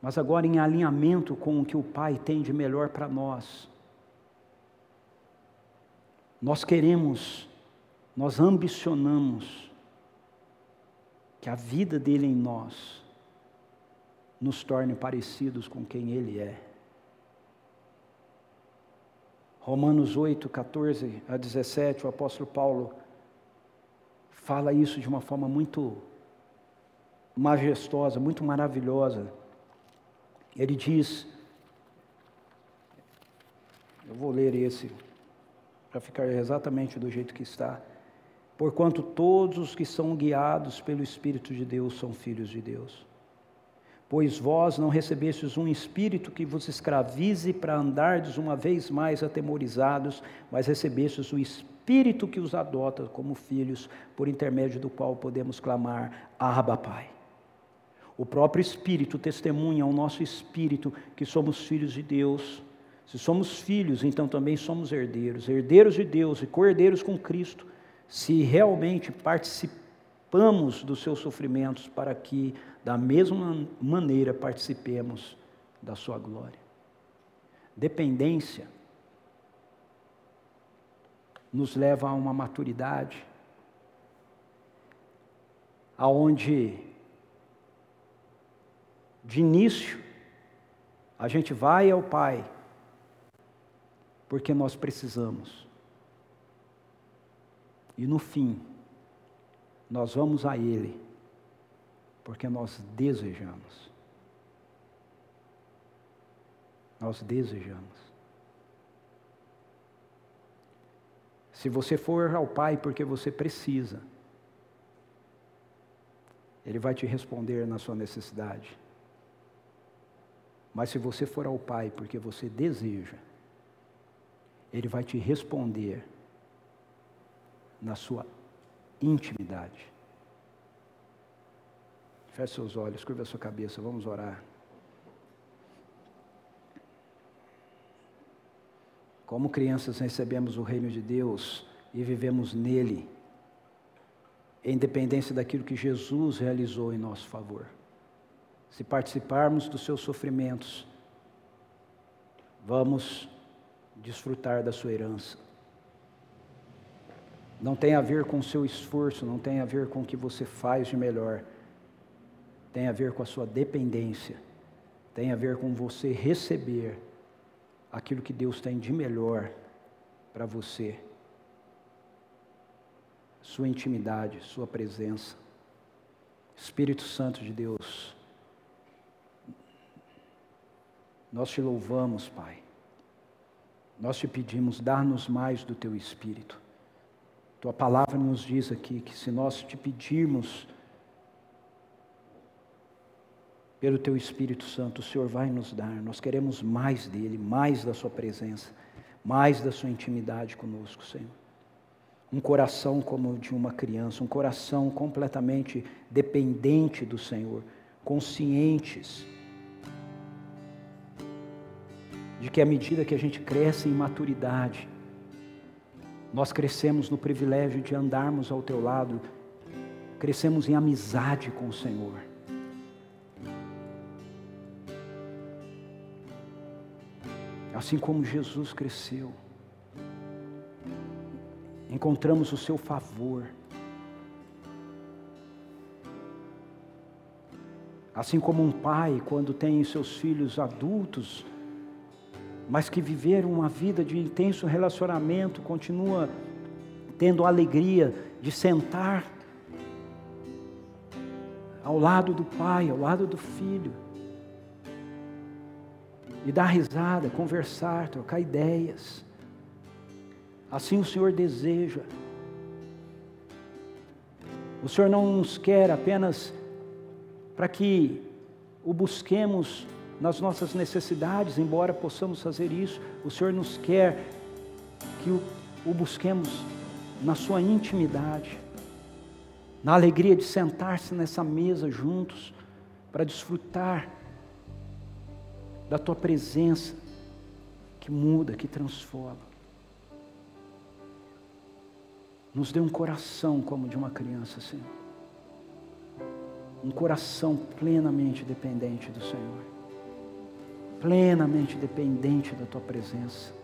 mas agora em alinhamento com o que o Pai tem de melhor para nós. Nós queremos, nós ambicionamos que a vida dele em nós nos torne parecidos com quem ele é. Romanos 8, 14 a 17, o apóstolo Paulo fala isso de uma forma muito majestosa, muito maravilhosa. Ele diz, eu vou ler esse para ficar exatamente do jeito que está. Porquanto todos os que são guiados pelo Espírito de Deus são filhos de Deus. Pois vós não recebestes um espírito que vos escravize para andardes uma vez mais atemorizados, mas recebestes o Espírito que os adota como filhos, por intermédio do qual podemos clamar: Abba, Pai. O próprio Espírito testemunha ao nosso espírito que somos filhos de Deus. Se somos filhos, então também somos herdeiros, herdeiros de Deus e cordeiros com Cristo, se realmente participamos dos seus sofrimentos, para que, da mesma maneira, participemos da sua glória. Dependência nos leva a uma maturidade, aonde de início a gente vai ao Pai porque nós precisamos. E no fim, nós vamos a Ele, porque nós desejamos. Nós desejamos. Se você for ao Pai porque você precisa, Ele vai te responder na sua necessidade. Mas se você for ao Pai porque você deseja, ele vai te responder na sua intimidade. Feche seus olhos, curva a sua cabeça, vamos orar. Como crianças recebemos o reino de Deus e vivemos nele, em dependência daquilo que Jesus realizou em nosso favor. Se participarmos dos seus sofrimentos, vamos desfrutar da sua herança. Não tem a ver com o seu esforço, não tem a ver com o que você faz de melhor. Tem a ver com a sua dependência. Tem a ver com você receber aquilo que Deus tem de melhor para você. Sua intimidade, sua presença. Espírito Santo de Deus. Nós te louvamos, Pai. Nós te pedimos, dá-nos mais do teu espírito. Tua palavra nos diz aqui que se nós te pedirmos pelo teu Espírito Santo, o Senhor vai nos dar. Nós queremos mais dele, mais da sua presença, mais da sua intimidade conosco, Senhor. Um coração como o de uma criança, um coração completamente dependente do Senhor, conscientes de que à medida que a gente cresce em maturidade, nós crescemos no privilégio de andarmos ao teu lado, crescemos em amizade com o Senhor. Assim como Jesus cresceu, encontramos o seu favor. Assim como um pai, quando tem seus filhos adultos, mas que viveram uma vida de intenso relacionamento, continua tendo a alegria de sentar ao lado do pai, ao lado do filho, e dar risada, conversar, trocar ideias. Assim o Senhor deseja. O Senhor não nos quer apenas para que o busquemos nas nossas necessidades, embora possamos fazer isso, o Senhor nos quer que o, o busquemos na sua intimidade, na alegria de sentar-se nessa mesa juntos, para desfrutar da tua presença que muda, que transforma. Nos dê um coração como de uma criança, Senhor. Um coração plenamente dependente do Senhor plenamente dependente da tua presença.